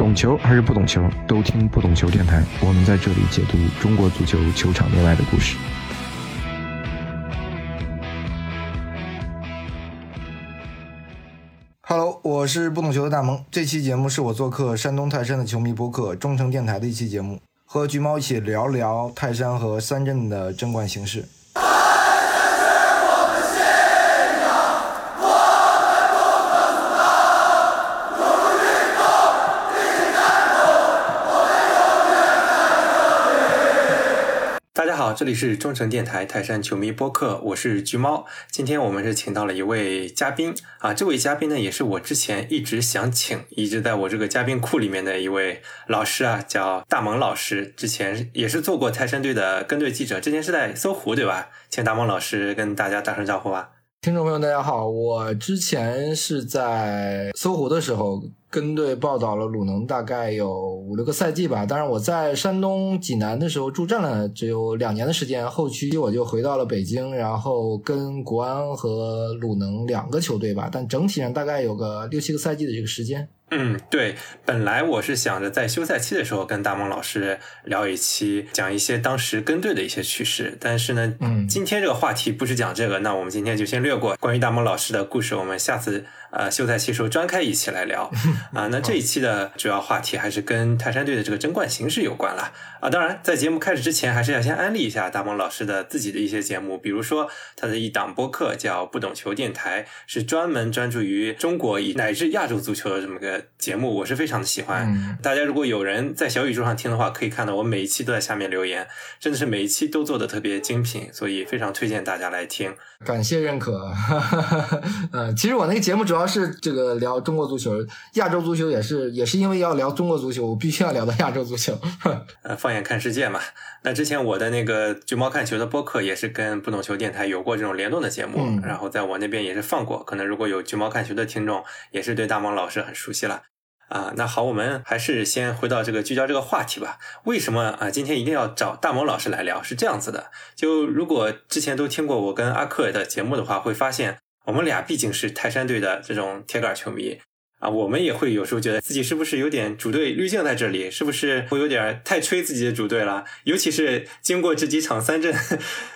懂球还是不懂球，都听不懂球电台。我们在这里解读中国足球球场内外的故事。Hello，我是不懂球的大萌。这期节目是我做客山东泰山的球迷播客中诚电台的一期节目，和橘猫一起聊聊泰山和三镇的争冠形势。这里是中诚电台泰山球迷播客，我是橘猫。今天我们是请到了一位嘉宾啊，这位嘉宾呢也是我之前一直想请，一直在我这个嘉宾库里面的一位老师啊，叫大萌老师。之前也是做过泰山队的跟队记者，之前是在搜狐对吧？请大萌老师跟大家打声招呼吧。听众朋友，大家好，我之前是在搜狐的时候。跟队报道了鲁能大概有五六个赛季吧，当然我在山东济南的时候驻战了只有两年的时间，后期我就回到了北京，然后跟国安和鲁能两个球队吧，但整体上大概有个六七个赛季的这个时间。嗯，对，本来我是想着在休赛期的时候跟大萌老师聊一期，讲一些当时跟队的一些趣事，但是呢，嗯，今天这个话题不是讲这个，那我们今天就先略过关于大萌老师的故事，我们下次。呃，休赛期时候专开一期来聊 啊。那这一期的主要话题还是跟泰山队的这个争冠形势有关了啊。当然，在节目开始之前，还是要先安利一下大萌老师的自己的一些节目，比如说他的一档播客叫《不懂球电台》，是专门专注于中国以乃至亚洲足球的这么个节目，我是非常的喜欢。大家如果有人在小宇宙上听的话，可以看到我每一期都在下面留言，真的是每一期都做的特别精品，所以非常推荐大家来听。感谢认可。嗯，其实我那个节目主要。是这个聊中国足球，亚洲足球也是也是因为要聊中国足球，我必须要聊到亚洲足球。呃，放眼看世界嘛。那之前我的那个橘猫看球的播客也是跟不懂球电台有过这种联动的节目，然后在我那边也是放过。可能如果有橘猫看球的听众，也是对大萌老师很熟悉了啊。那好，我们还是先回到这个聚焦这个话题吧。为什么啊？今天一定要找大萌老师来聊？是这样子的，就如果之前都听过我跟阿克的节目的话，会发现。我们俩毕竟是泰山队的这种铁杆球迷。啊，我们也会有时候觉得自己是不是有点主队滤镜在这里，是不是会有点太吹自己的主队了？尤其是经过这几场三阵，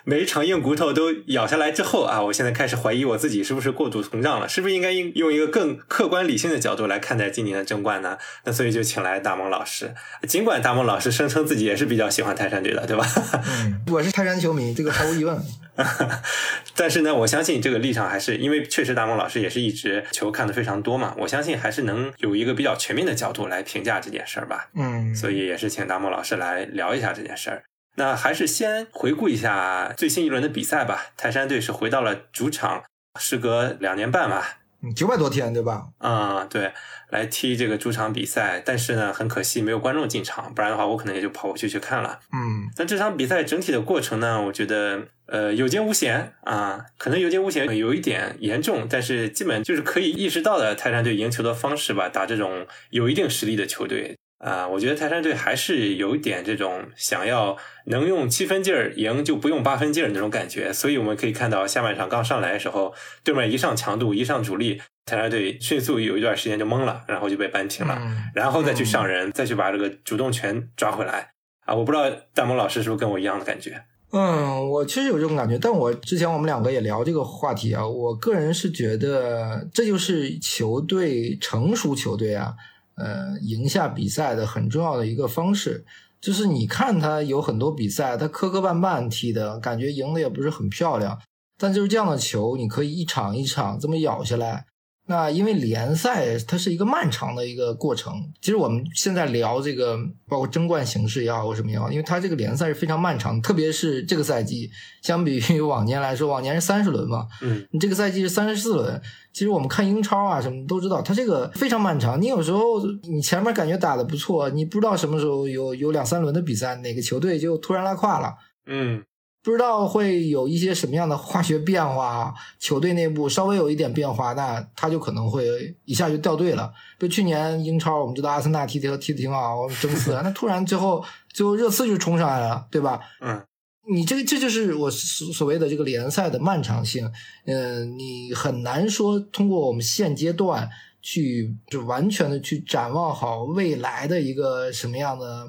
每一场硬骨头都咬下来之后啊，我现在开始怀疑我自己是不是过度膨胀了，是不是应该用用一个更客观理性的角度来看待今年的争冠呢？那所以就请来大萌老师，尽管大萌老师声称自己也是比较喜欢泰山队的，对吧？嗯，我是泰山球迷，这个毫无疑问。但是呢，我相信这个立场还是因为确实大梦老师也是一直球看的非常多嘛，我相信。还是能有一个比较全面的角度来评价这件事儿吧。嗯，所以也是请大梦老师来聊一下这件事儿。那还是先回顾一下最新一轮的比赛吧。泰山队是回到了主场，时隔两年半吧。九百多天对吧？啊，对，来踢这个主场比赛，但是呢，很可惜没有观众进场，不然的话，我可能也就跑过去去看了。嗯，那这场比赛整体的过程呢，我觉得呃有惊无险啊，可能有惊无险有一点严重，但是基本就是可以意识到的泰山队赢球的方式吧，打这种有一定实力的球队。啊，我觉得泰山队还是有一点这种想要能用七分劲儿赢就不用八分劲儿那种感觉，所以我们可以看到下半场刚上来的时候，对面一上强度，一上主力，泰山队迅速有一段时间就懵了，然后就被扳平了，然后再去上人，再去把这个主动权抓回来。啊，我不知道大萌老师是不是跟我一样的感觉？嗯，我确实有这种感觉，但我之前我们两个也聊这个话题啊，我个人是觉得这就是球队成熟球队啊。呃，赢下比赛的很重要的一个方式，就是你看他有很多比赛，他磕磕绊绊踢的感觉，赢的也不是很漂亮，但就是这样的球，你可以一场一场这么咬下来。那因为联赛它是一个漫长的一个过程，其实我们现在聊这个，包括争冠形势也好，或什么也好，因为它这个联赛是非常漫长，特别是这个赛季，相比于往年来说，往年是三十轮嘛，嗯，你这个赛季是三十四轮，其实我们看英超啊什么都知道，它这个非常漫长，你有时候你前面感觉打的不错，你不知道什么时候有有两三轮的比赛，哪个球队就突然拉胯了，嗯。不知道会有一些什么样的化学变化，球队内部稍微有一点变化，那他就可能会一下就掉队了。就去年英超，我们知道阿森纳踢的踢的挺好，争四，那突然最后最后热刺就冲上来了，对吧？嗯，你这个这就是我所所谓的这个联赛的漫长性。嗯，你很难说通过我们现阶段去就完全的去展望好未来的一个什么样的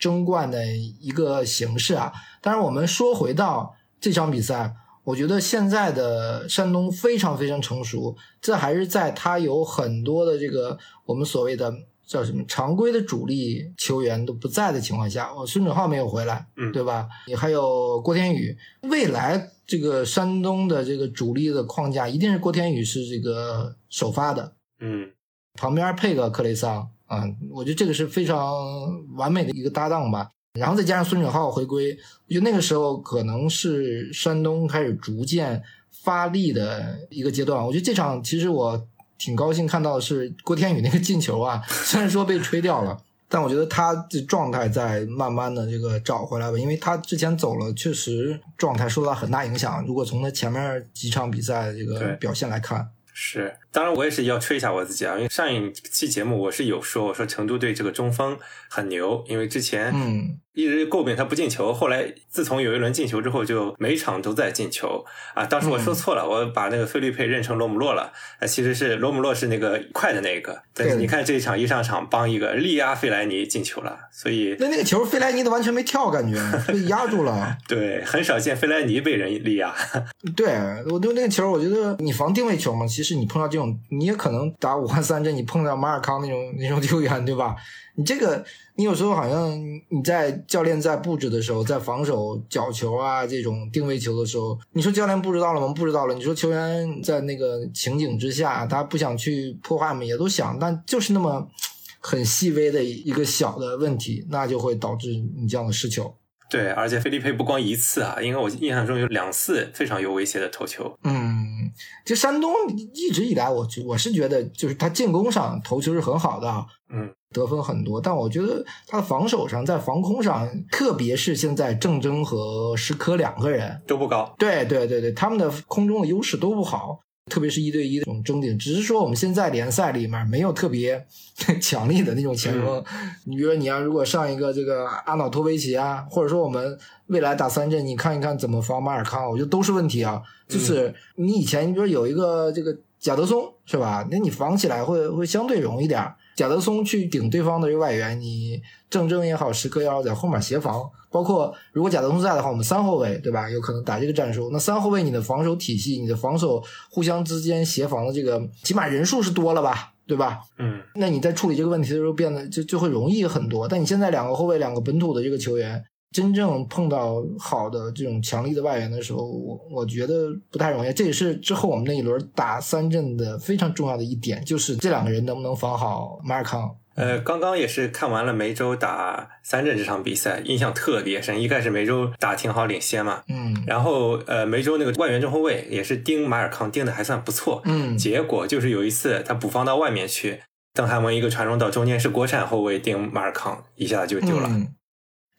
争冠的一个形式啊。当然，我们说回到这场比赛，我觉得现在的山东非常非常成熟，这还是在他有很多的这个我们所谓的。叫什么？常规的主力球员都不在的情况下，哦，孙准浩没有回来，嗯，对吧？你还有郭天宇，未来这个山东的这个主力的框架一定是郭天宇是这个首发的，嗯，旁边配个克雷桑啊，我觉得这个是非常完美的一个搭档吧。然后再加上孙准浩回归，我觉得那个时候可能是山东开始逐渐发力的一个阶段。我觉得这场其实我。挺高兴看到的是郭天宇那个进球啊，虽然说被吹掉了，但我觉得他的状态在慢慢的这个找回来吧，因为他之前走了，确实状态受到很大影响。如果从他前面几场比赛的这个表现来看，是，当然我也是要吹一下我自己啊，因为上一期节目我是有说，我说成都队这个中锋很牛，因为之前嗯。一直诟病他不进球，后来自从有一轮进球之后，就每场都在进球啊！当时我说错了，我把那个菲利佩认成罗姆洛了，啊，其实是罗姆洛是那个快的那个。但是你看这一场一上场帮一个力压费莱尼进球了，所以那那个球费莱尼都完全没跳，感觉被压住了。对，很少见费莱尼被人力压。对，我对那个球，我觉得你防定位球嘛，其实你碰到这种，你也可能打五换三阵，你碰到马尔康那种那种球员，对吧？你这个，你有时候好像你在教练在布置的时候，在防守角球啊这种定位球的时候，你说教练布置到了吗？不知道了。你说球员在那个情景之下，他不想去破坏吗？也都想，但就是那么很细微的一个小的问题，那就会导致你这样的失球。对，而且菲利佩不光一次啊，因为我印象中有两次非常有威胁的头球。嗯，就山东一直以来，我我是觉得就是他进攻上头球是很好的，嗯，得分很多，但我觉得他的防守上，在防空上，特别是现在郑铮和石科两个人都不高。对对对对，他们的空中的优势都不好。特别是一对一的这种争顶，只是说我们现在联赛里面没有特别 强力的那种前锋。你比如说，你要如果上一个这个阿瑙托维奇啊，或者说我们未来打三阵，你看一看怎么防马尔康，我觉得都是问题啊。就是你以前你比如有一个这个贾德松是吧？那你防起来会会相对容易点。贾德松去顶对方的这个外援，你郑铮也好，石科也好，在后面协防。包括如果贾德松在的话，我们三后卫对吧？有可能打这个战术。那三后卫你的防守体系，你的防守互相之间协防的这个，起码人数是多了吧？对吧？嗯。那你在处理这个问题的时候，变得就就会容易很多。但你现在两个后卫，两个本土的这个球员。真正碰到好的这种强力的外援的时候，我我觉得不太容易。这也是之后我们那一轮打三阵的非常重要的一点，就是这两个人能不能防好马尔康。呃，刚刚也是看完了梅州打三镇这场比赛，印象特别深。一开始梅州打挺好，领先嘛，嗯，然后呃，梅州那个外援中后卫也是盯马尔康盯的还算不错，嗯，结果就是有一次他补防到外面去，邓涵文一个传中到中间是国产后卫盯马尔康，一下子就丢了。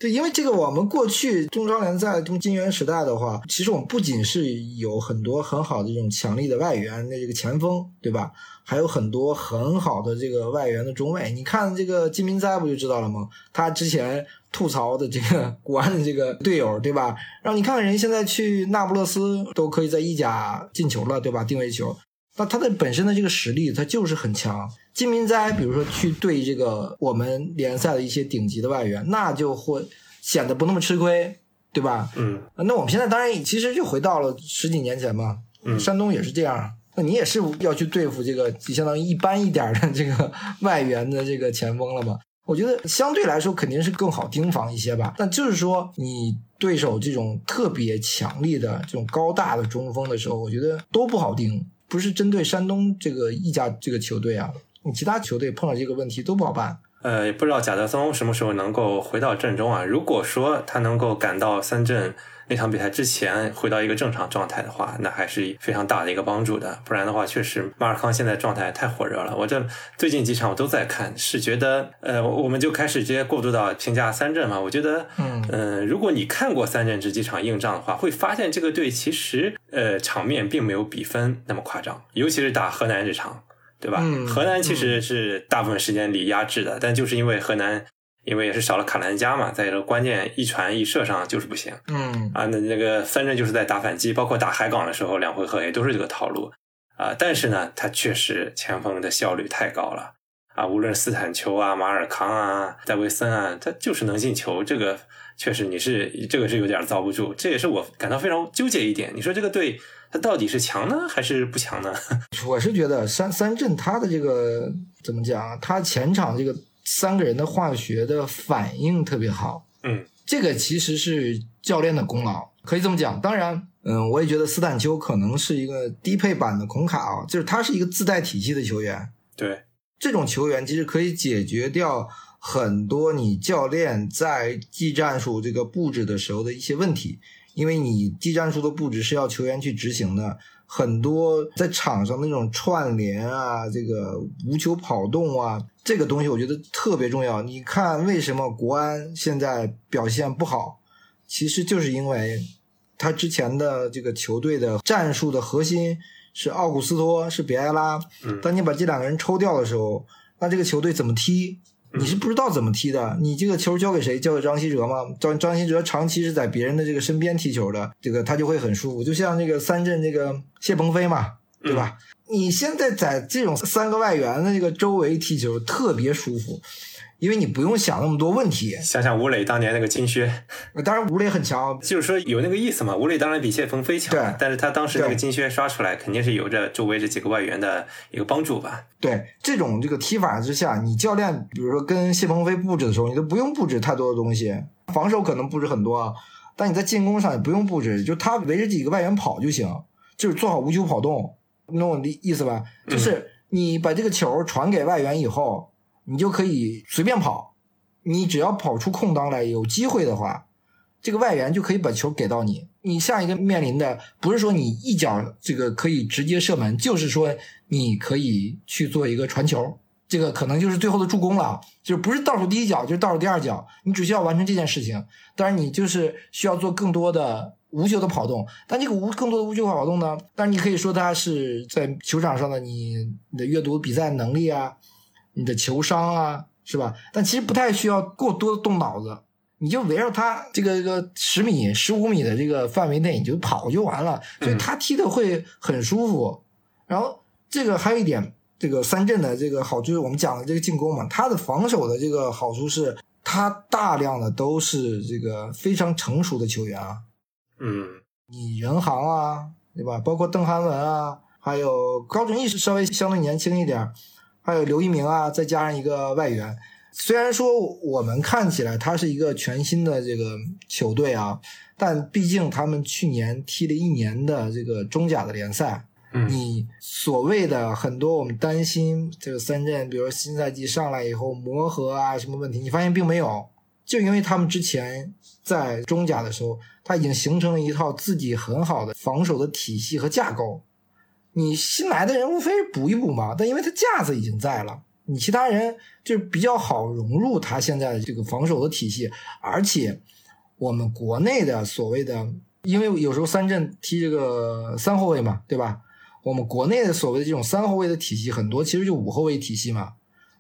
对，因为这个，我们过去中超联赛中金元时代的话，其实我们不仅是有很多很好的这种强力的外援的这个前锋，对吧？还有很多很好的这个外援的中卫。你看这个金明哉不就知道了吗？他之前吐槽的这个 国安的这个队友，对吧？让你看看人现在去那不勒斯都可以在意甲进球了，对吧？定位球。那他的本身的这个实力，他就是很强。金明哉，比如说去对这个我们联赛的一些顶级的外援，那就会显得不那么吃亏，对吧？嗯。那我们现在当然其实就回到了十几年前嘛，嗯山东也是这样。那你也是要去对付这个相当于一般一点的这个外援的这个前锋了嘛？我觉得相对来说肯定是更好盯防一些吧。但就是说，你对手这种特别强力的这种高大的中锋的时候，我觉得都不好盯。不是针对山东这个一家这个球队啊，你其他球队碰到这个问题都不好办。呃，不知道贾德松什么时候能够回到阵中啊？如果说他能够赶到三镇。那场比赛之前回到一个正常状态的话，那还是非常大的一个帮助的。不然的话，确实马尔康现在状态太火热了。我这最近几场我都在看，是觉得呃，我们就开始直接过渡到评价三镇嘛。我觉得，嗯，如果你看过三镇这几场硬仗的话，会发现这个队其实呃场面并没有比分那么夸张，尤其是打河南这场，对吧？河南其实是大部分时间里压制的，但就是因为河南。因为也是少了卡兰加嘛，在这个关键一传一射上就是不行。嗯啊，那那个反正就是在打反击，包括打海港的时候，两回合也都是这个套路。啊，但是呢，他确实前锋的效率太高了啊，无论斯坦丘啊、马尔康啊、戴维森啊，他就是能进球，这个确实你是这个是有点遭不住，这也是我感到非常纠结一点。你说这个队他到底是强呢还是不强呢？我是觉得三三镇他的这个怎么讲，他前场这个三个人的化学的反应特别好，嗯，这个其实是教练的功劳，可以这么讲。当然。嗯，我也觉得斯坦丘可能是一个低配版的孔卡啊，就是他是一个自带体系的球员。对，这种球员其实可以解决掉很多你教练在技战术这个布置的时候的一些问题，因为你技战术的布置是要球员去执行的，很多在场上那种串联啊，这个无球跑动啊，这个东西我觉得特别重要。你看为什么国安现在表现不好，其实就是因为。他之前的这个球队的战术的核心是奥古斯托，是比埃拉。当你把这两个人抽掉的时候，那这个球队怎么踢？你是不知道怎么踢的。你这个球交给谁？交给张稀哲吗？张张稀哲长期是在别人的这个身边踢球的，这个他就会很舒服。就像这个三镇这个谢鹏飞嘛，对吧？你现在在这种三个外援的这个周围踢球，特别舒服。因为你不用想那么多问题，想想吴磊当年那个金靴，当然吴磊很强，就是说有那个意思嘛。吴磊当然比谢鹏飞强，对，但是他当时那个金靴刷出来，肯定是有着周围这几个外援的一个帮助吧。对，这种这个踢法之下，你教练比如说跟谢鹏飞布置的时候，你都不用布置太多的东西，防守可能布置很多，但你在进攻上也不用布置，就他围着几个外援跑就行，就是做好无球跑动，你懂我的意思吧？就是你把这个球传给外援以后。你就可以随便跑，你只要跑出空当来，有机会的话，这个外援就可以把球给到你。你下一个面临的不是说你一脚这个可以直接射门，就是说你可以去做一个传球，这个可能就是最后的助攻了。就是不是倒数第一脚，就是倒数第二脚，你只需要完成这件事情。当然，你就是需要做更多的无球的跑动。但这个无更多的无球跑动呢，当然你可以说它是在球场上的你你的阅读比赛能力啊。你的球商啊，是吧？但其实不太需要过多的动脑子，你就围绕他这个这个十米、十五米的这个范围内，你就跑就完了。所以他踢的会很舒服。然后这个还有一点，这个三镇的这个好处，我们讲的这个进攻嘛，他的防守的这个好处是，他大量的都是这个非常成熟的球员啊。嗯，你任航啊，对吧？包括邓涵文啊，还有高准翼是稍微相对年轻一点。还有刘一鸣啊，再加上一个外援。虽然说我们看起来他是一个全新的这个球队啊，但毕竟他们去年踢了一年的这个中甲的联赛。嗯，你所谓的很多我们担心这个三镇，比如说新赛季上来以后磨合啊什么问题，你发现并没有，就因为他们之前在中甲的时候，他已经形成了一套自己很好的防守的体系和架构。你新来的人无非是补一补嘛，但因为他架子已经在了，你其他人就是比较好融入他现在的这个防守的体系。而且我们国内的所谓的，因为有时候三镇踢这个三后卫嘛，对吧？我们国内的所谓的这种三后卫的体系很多，其实就五后卫体系嘛。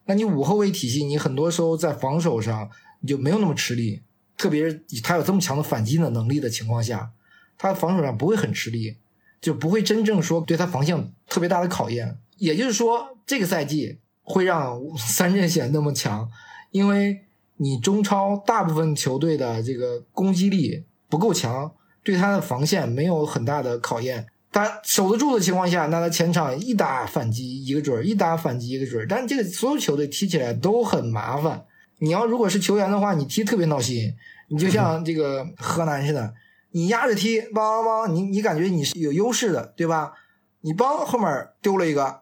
那你五后卫体系，你很多时候在防守上你就没有那么吃力，特别是他有这么强的反击的能力的情况下，他防守上不会很吃力。就不会真正说对他防线特别大的考验，也就是说，这个赛季会让三阵线那么强，因为你中超大部分球队的这个攻击力不够强，对他的防线没有很大的考验，他守得住的情况下，那他前场一打反击一个准儿，一打反击一个准儿，但这个所有球队踢起来都很麻烦。你要如果是球员的话，你踢特别闹心，你就像这个河南似的。你压着踢，梆梆梆，你你感觉你是有优势的，对吧？你帮后面丢了一个，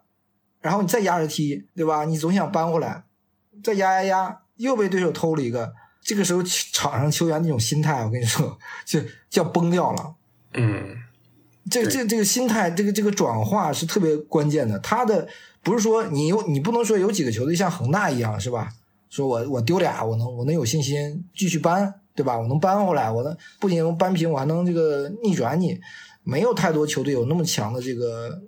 然后你再压着踢，对吧？你总想扳回来，再压压压，又被对手偷了一个。这个时候场上球员那种心态，我跟你说，就就要崩掉了。嗯，这这这个心态，这个这个转化是特别关键的。他的不是说你有你不能说有几个球队像恒大一样，是吧？说我我丢俩，我能我能有信心继续扳。对吧？我能扳回来，我能不仅能扳平，我还能这个逆转你。没有太多球队有那么强的这个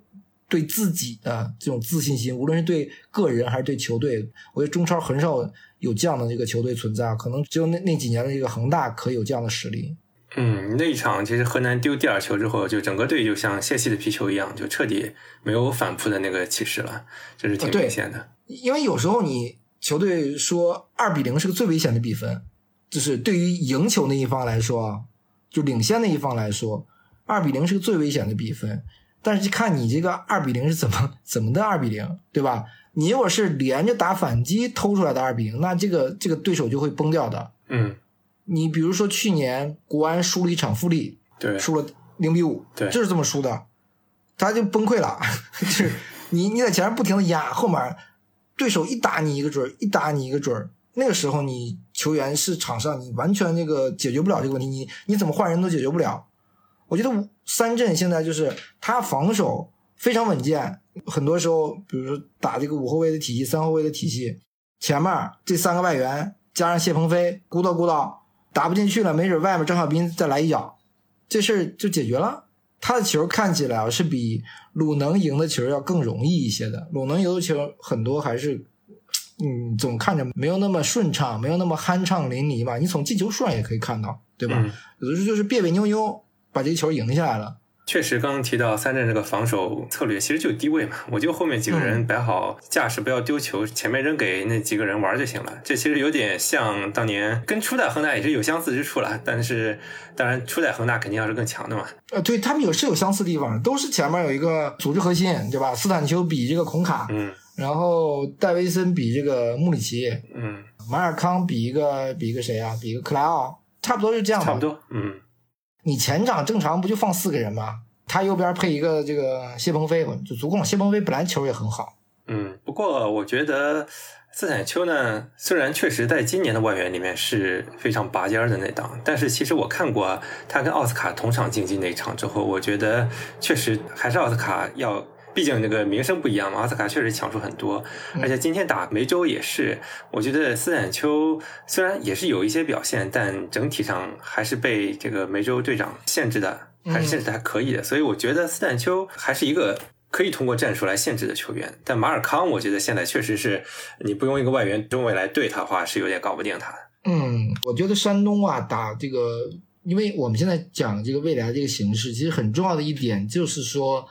对自己的这种自信心，无论是对个人还是对球队。我觉得中超很少有这样的这个球队存在，可能只有那那几年的这个恒大可以有这样的实力。嗯，那一场其实河南丢第二球之后，就整个队就像泄气的皮球一样，就彻底没有反扑的那个气势了，这是挺明显的。因为有时候你球队说二比零是个最危险的比分，就是对于赢球那一方来说，就领先那一方来说，二比零是个最危险的比分。但是看你这个二比零是怎么怎么的二比零，对吧？你如果是连着打反击偷出来的二比零，那这个这个对手就会崩掉的。嗯。你比如说去年国安输了一场富力，对，输了零比五，对，就是这么输的，他就崩溃了。就是你你在前面不停的压，后面对手一打你一个准儿一打你一个准儿那个时候你球员是场上你完全那个解决不了这个问题，你你怎么换人都解决不了。我觉得三镇现在就是他防守非常稳健，很多时候比如说打这个五后卫的体系、三后卫的体系，前面这三个外援加上谢鹏飞，鼓捣鼓捣。打不进去了，没准外面张小斌再来一脚，这事儿就解决了。他的球看起来是比鲁能赢的球要更容易一些的。鲁能赢的球很多还是，嗯，总看着没有那么顺畅，没有那么酣畅淋漓吧。你从进球数上也可以看到，对吧？有的时候就是别别扭扭把这个球赢下来了。确实，刚刚提到三镇这个防守策略，其实就低位嘛，我就后面几个人摆好架势，不要丢球，前面扔给那几个人玩就行了。这其实有点像当年跟初代恒大也是有相似之处了，但是当然初代恒大肯定要是更强的嘛。呃，对他们有是有相似地方，都是前面有一个组织核心，对吧？斯坦丘比这个孔卡，嗯，然后戴维森比这个穆里奇，嗯，马尔康比一个比一个谁啊？比一个克莱奥，差不多就这样吧。差不多，嗯。你前场正常不就放四个人吗？他右边配一个这个谢鹏飞就足够了。谢鹏飞本来球也很好。嗯，不过我觉得斯坦丘呢，虽然确实在今年的外援里面是非常拔尖的那档，但是其实我看过他跟奥斯卡同场竞技那一场之后，我觉得确实还是奥斯卡要，毕竟那个名声不一样嘛。奥斯卡确实抢出很多，而且今天打梅州也是，我觉得斯坦丘虽然也是有一些表现，但整体上还是被这个梅州队长限制的。还是限制的还可以的，所以我觉得斯坦丘还是一个可以通过战术来限制的球员。但马尔康，我觉得现在确实是你不用一个外援中卫来对他的话，是有点搞不定他的。嗯，我觉得山东啊打这个，因为我们现在讲这个未来这个形势，其实很重要的一点就是说，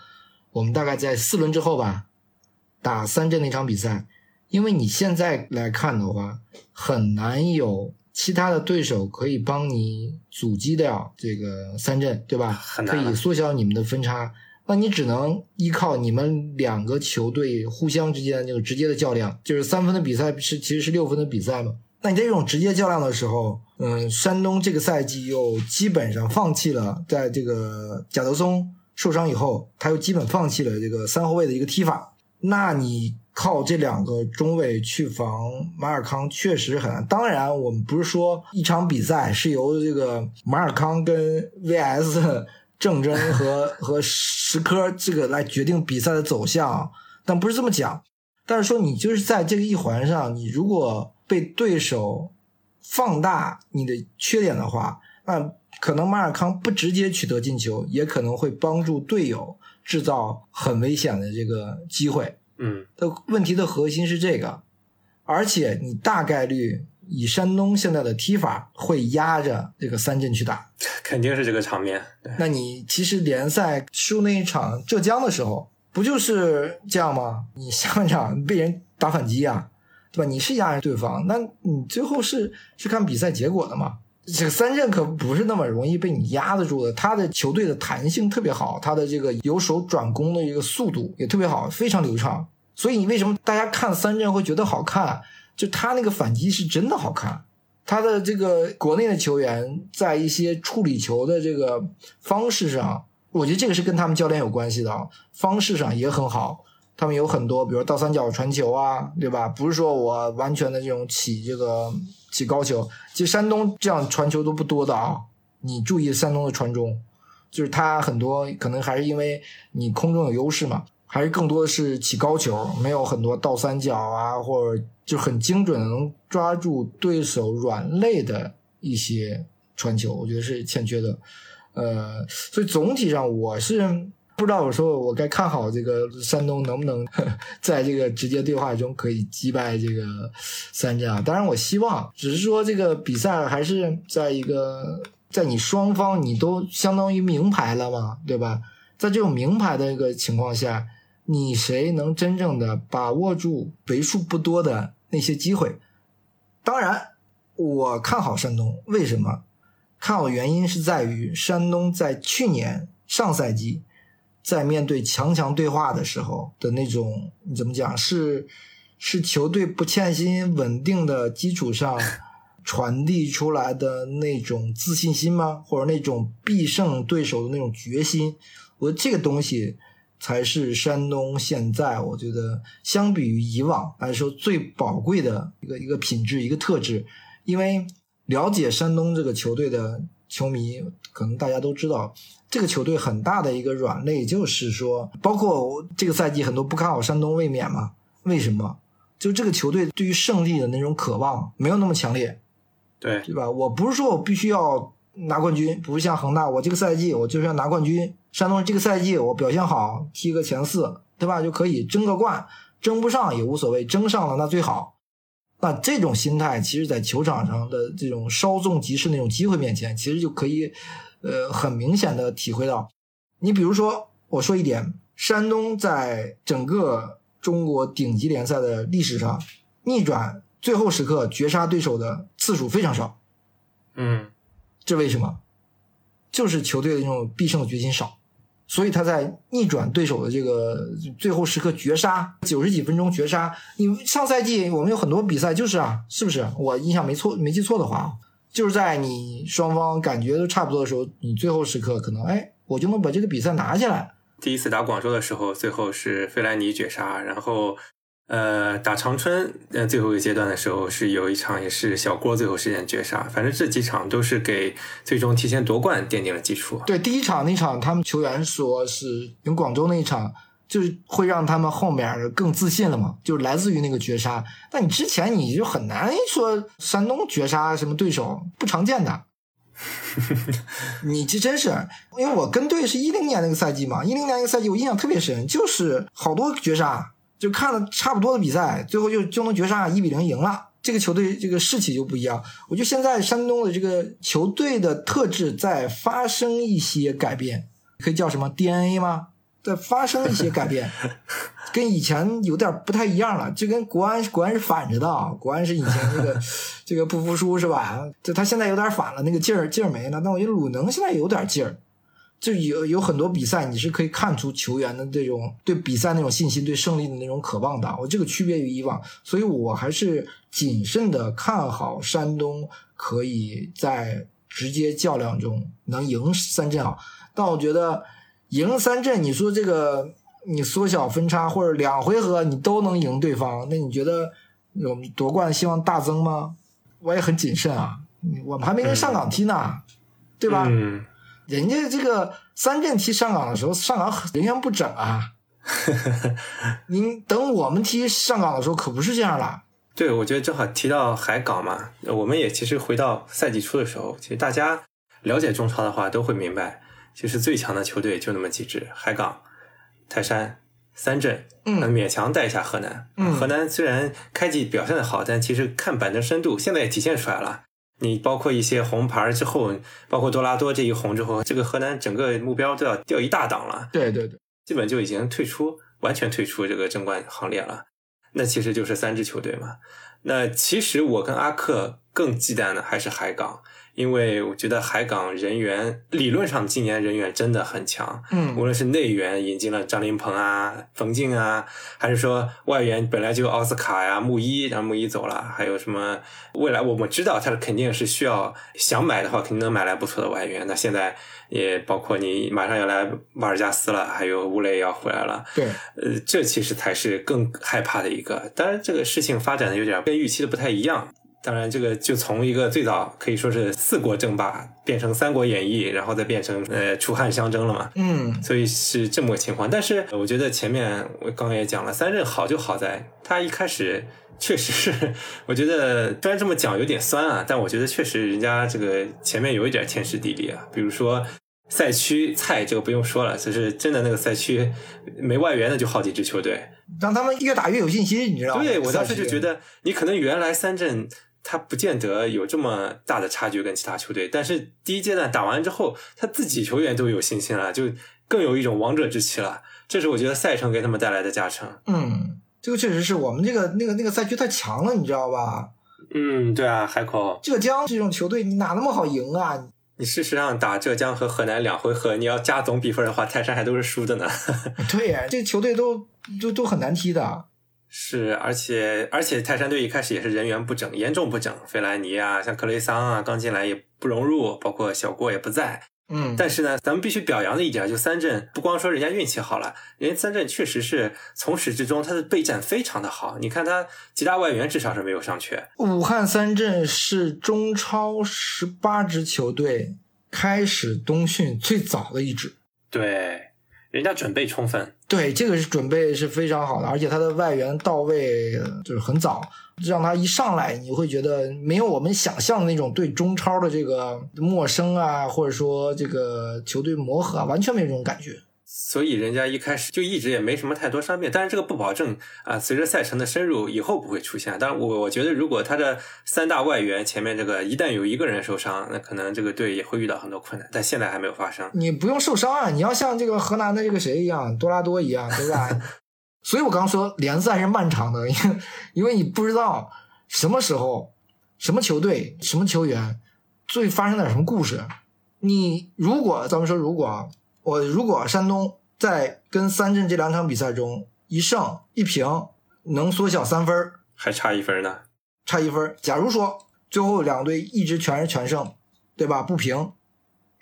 我们大概在四轮之后吧，打三镇那场比赛，因为你现在来看的话，很难有。其他的对手可以帮你阻击掉这个三阵，对吧？可以缩小你们的分差。那你只能依靠你们两个球队互相之间的那个直接的较量，就是三分的比赛是其实是六分的比赛嘛？那你在这种直接较量的时候，嗯，山东这个赛季又基本上放弃了，在这个贾德松受伤以后，他又基本放弃了这个三后卫的一个踢法。那你？靠这两个中卫去防马尔康确实很难。当然，我们不是说一场比赛是由这个马尔康跟 VS 郑铮和 和石科这个来决定比赛的走向，但不是这么讲。但是说你就是在这个一环上，你如果被对手放大你的缺点的话，那可能马尔康不直接取得进球，也可能会帮助队友制造很危险的这个机会。嗯，的问题的核心是这个，而且你大概率以山东现在的踢法会压着这个三镇去打，肯定是这个场面。那你其实联赛输那一场浙江的时候，不就是这样吗？你下半场被人打反击啊，对吧？你是压着对方，那你最后是是看比赛结果的嘛？这个三镇可不是那么容易被你压得住的，他的球队的弹性特别好，他的这个由守转攻的一个速度也特别好，非常流畅。所以你为什么大家看三镇会觉得好看？就他那个反击是真的好看，他的这个国内的球员在一些处理球的这个方式上，我觉得这个是跟他们教练有关系的，方式上也很好。他们有很多，比如倒三角传球啊，对吧？不是说我完全的这种起这个起高球，其实山东这样传球都不多的啊。你注意山东的传中，就是他很多可能还是因为你空中有优势嘛。还是更多的是起高球，没有很多倒三角啊，或者就很精准的能抓住对手软肋的一些传球，我觉得是欠缺的。呃，所以总体上我是不知道，我说我该看好这个山东能不能 在这个直接对话中可以击败这个三镇啊。当然我希望，只是说这个比赛还是在一个在你双方你都相当于名牌了嘛，对吧？在这种名牌的一个情况下，你谁能真正的把握住为数不多的那些机会？当然，我看好山东，为什么？看好原因是在于山东在去年上赛季在面对强强对话的时候的那种，你怎么讲是？是球队不欠薪、稳定的基础上传递出来的那种自信心吗？或者那种必胜对手的那种决心？我觉得这个东西才是山东现在我觉得相比于以往来说最宝贵的一个一个品质、一个特质。因为了解山东这个球队的球迷，可能大家都知道，这个球队很大的一个软肋就是说，包括这个赛季很多不看好山东卫冕嘛？为什么？就这个球队对于胜利的那种渴望没有那么强烈，对对吧？我不是说我必须要拿冠军，不是像恒大，我这个赛季我就是要拿冠军。山东这个赛季我表现好，踢个前四，对吧？就可以争个冠，争不上也无所谓，争上了那最好。那这种心态，其实在球场上的这种稍纵即逝那种机会面前，其实就可以呃很明显的体会到。你比如说，我说一点，山东在整个。中国顶级联赛的历史上，逆转最后时刻绝杀对手的次数非常少。嗯，这为什么？就是球队的那种必胜的决心少，所以他在逆转对手的这个最后时刻绝杀，九十几分钟绝杀。你上赛季我们有很多比赛就是啊，是不是？我印象没错，没记错的话，就是在你双方感觉都差不多的时候，你最后时刻可能哎，我就能把这个比赛拿下来。第一次打广州的时候，最后是费莱尼绝杀，然后，呃，打长春，呃，最后一个阶段的时候是有一场也是小郭最后时间绝杀，反正这几场都是给最终提前夺冠奠定了基础。对，第一场那场他们球员说是赢广州那一场，就是会让他们后面更自信了嘛，就是来自于那个绝杀。但你之前你就很难说山东绝杀什么对手不常见的。你这真是，因为我跟队是一零年那个赛季嘛，一零年那个赛季我印象特别深，就是好多绝杀，就看了差不多的比赛，最后就就能绝杀一比零赢了。这个球队这个士气就不一样。我觉得现在山东的这个球队的特质在发生一些改变，可以叫什么 DNA 吗？在发生一些改变，跟以前有点不太一样了。就跟国安，国安是反着的啊。国安是以前这个 这个不服输是吧？就他现在有点反了，那个劲儿劲儿没了。但我觉得鲁能现在有点劲儿，就有有很多比赛你是可以看出球员的这种对比赛那种信心、对胜利的那种渴望的。我这个区别于以往，所以我还是谨慎的看好山东可以在直接较量中能赢三镇啊。但我觉得。赢三阵，你说这个你缩小分差，或者两回合你都能赢对方，那你觉得我们夺冠希望大增吗？我也很谨慎啊，我们还没跟上港踢呢，对吧？嗯，人家这个三阵踢上港的时候，上港人员不整啊。您等我们踢上港的时候，可不是这样了。对，我觉得正好提到海港嘛，我们也其实回到赛季初的时候，其实大家了解中超的话都会明白。其实最强的球队就那么几支：海港、泰山、三镇，嗯，勉强带一下河南。嗯，河南虽然开季表现的好，但其实看板凳深度，现在也体现出来了。你包括一些红牌之后，包括多拉多这一红之后，这个河南整个目标都要掉一大档了。对对对，基本就已经退出，完全退出这个争冠行列了。那其实就是三支球队嘛。那其实我跟阿克更忌惮的还是海港。因为我觉得海港人员理论上今年人员真的很强，嗯，无论是内援引进了张琳芃啊、冯静啊，还是说外援本来就奥斯卡呀、穆一，然后穆一走了，还有什么未来我们知道他肯定是需要想买的话，肯定能买来不错的外援。那现在也包括你马上要来马尔加斯了，还有乌雷要回来了，对，呃，这其实才是更害怕的一个。当然，这个事情发展的有点跟预期的不太一样。当然，这个就从一个最早可以说是四国争霸，变成三国演义，然后再变成呃楚汉相争了嘛。嗯，所以是这么个情况。但是我觉得前面我刚刚也讲了，三任好就好在他一开始确实是，我觉得虽然这么讲有点酸啊，但我觉得确实人家这个前面有一点天时地利啊，比如说。赛区菜这个不用说了，就是真的那个赛区没外援的就好几支球队，让他们越打越有信心，你知道吗？对我当时就觉得，你可能原来三镇他不见得有这么大的差距跟其他球队。但是第一阶段打完之后，他自己球员都有信心了，就更有一种王者之气了。这是我觉得赛程给他们带来的加成。嗯，这个确实是我们这个那个那个赛区太强了，你知道吧？嗯，对啊，海口、浙江这种球队，你哪那么好赢啊？你事实上打浙江和河南两回合，你要加总比分的话，泰山还都是输的呢。对呀，这球队都都都很难踢的。是，而且而且泰山队一开始也是人员不整，严重不整。费莱尼啊，像克雷桑啊，刚进来也不融入，包括小郭也不在。嗯，但是呢，咱们必须表扬的一点，就三镇不光说人家运气好了，人家三镇确实是从始至终他的备战非常的好。你看他几大外援至少是没有上缺。武汉三镇是中超十八支球队开始冬训最早的一支，对，人家准备充分。对，这个是准备是非常好的，而且他的外援到位就是很早，让他一上来你会觉得没有我们想象的那种对中超的这个陌生啊，或者说这个球队磨合啊，完全没有这种感觉。所以人家一开始就一直也没什么太多伤病，但是这个不保证啊，随着赛程的深入，以后不会出现。当然，我我觉得如果他的三大外援前面这个一旦有一个人受伤，那可能这个队也会遇到很多困难。但现在还没有发生。你不用受伤啊，你要像这个河南的这个谁一样，多拉多一样，对吧？所以我刚说联赛是漫长的，因为因为你不知道什么时候、什么球队、什么球员最发生点什么故事。你如果咱们说如果。我如果山东在跟三镇这两场比赛中一胜一平，能缩小三分，还差一分呢，差一分。假如说最后两队一直全是全胜，对吧？不平，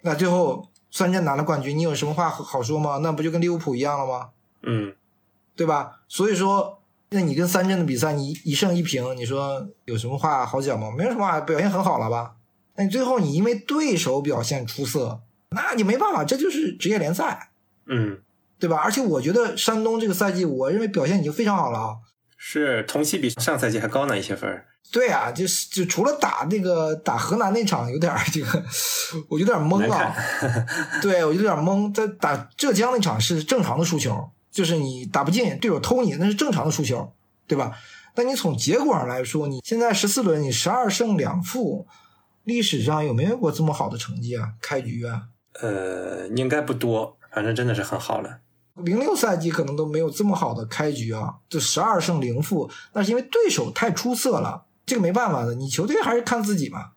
那最后三镇拿了冠军，你有什么话好说吗？那不就跟利物浦一样了吗？嗯，对吧？所以说，那你跟三镇的比赛，你一胜一平，你说有什么话好讲吗？没有什么话，表现很好了吧？那你最后你因为对手表现出色。那你没办法，这就是职业联赛，嗯，对吧？而且我觉得山东这个赛季，我认为表现已经非常好了啊。是同期比上赛季还高呢一些分。对啊，就是就除了打那个打河南那场有点这个，我有点懵啊。对，我就有点懵。在打浙江那场是正常的输球，就是你打不进，队友偷你，那是正常的输球，对吧？但你从结果上来说，你现在十四轮你十二胜两负，历史上有没有过这么好的成绩啊？开局啊？呃，应该不多，反正真的是很好了。零六赛季可能都没有这么好的开局啊，就十二胜零负，那是因为对手太出色了，这个没办法的，你球队还是看自己嘛。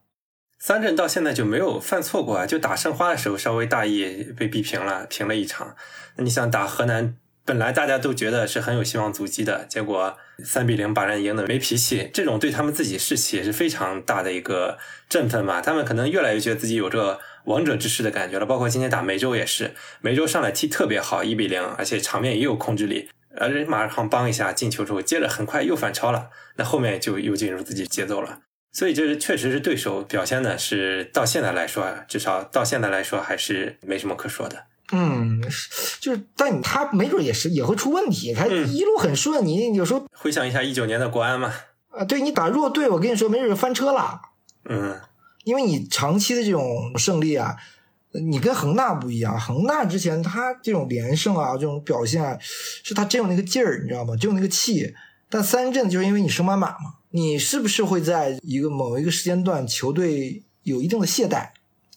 三镇到现在就没有犯错过啊，就打申花的时候稍微大意被逼平了，平了一场。那你想打河南，本来大家都觉得是很有希望阻击的，结果三比零把人赢的没脾气，这种对他们自己士气也是非常大的一个振奋嘛。他们可能越来越觉得自己有这个。王者之势的感觉了，包括今天打梅州也是，梅州上来踢特别好，一比零，而且场面也有控制力，呃，人马上帮一下进球之后，接着很快又反超了，那后面就又进入自己节奏了，所以这是确实是对手表现的是到现在来说，至少到现在来说还是没什么可说的。嗯，就是，但他没准也是也会出问题，他一路很顺，你有时候回想一下一九年的国安嘛，啊，对你打弱队，我跟你说没准翻车了。嗯。因为你长期的这种胜利啊，你跟恒大不一样。恒大之前他这种连胜啊，这种表现啊，是他真有那个劲儿，你知道吗？真有那个气。但三镇就是因为你升班马嘛，你是不是会在一个某一个时间段，球队有一定的懈怠？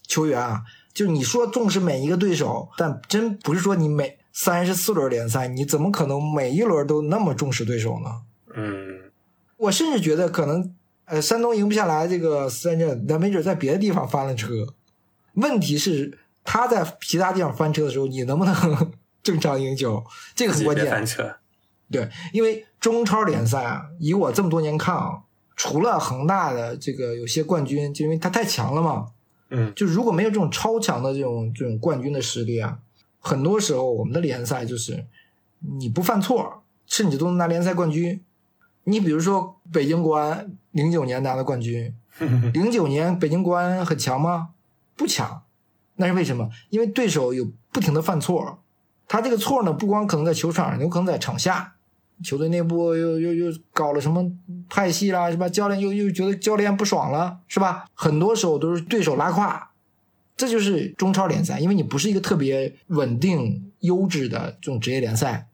球员啊，就是你说重视每一个对手，但真不是说你每三十四轮联赛，你怎么可能每一轮都那么重视对手呢？嗯，我甚至觉得可能。呃，山东赢不下来这个三镇，那没准在别的地方翻了车。问题是他在其他地方翻车的时候，你能不能 正常赢球？这个很关键。翻车。对，因为中超联赛啊，以我这么多年看啊，除了恒大的这个有些冠军，就因为他太强了嘛。嗯。就如果没有这种超强的这种这种冠军的实力啊，很多时候我们的联赛就是你不犯错，甚至都能拿联赛冠军。你比如说北京国安零九年拿的冠军，零九年北京国安很强吗？不强，那是为什么？因为对手有不停的犯错，他这个错呢，不光可能在球场上，有可能在场下，球队内部又又又搞了什么派系啦，是吧？教练又又觉得教练不爽了，是吧？很多时候都是对手拉胯，这就是中超联赛，因为你不是一个特别稳定、优质的这种职业联赛。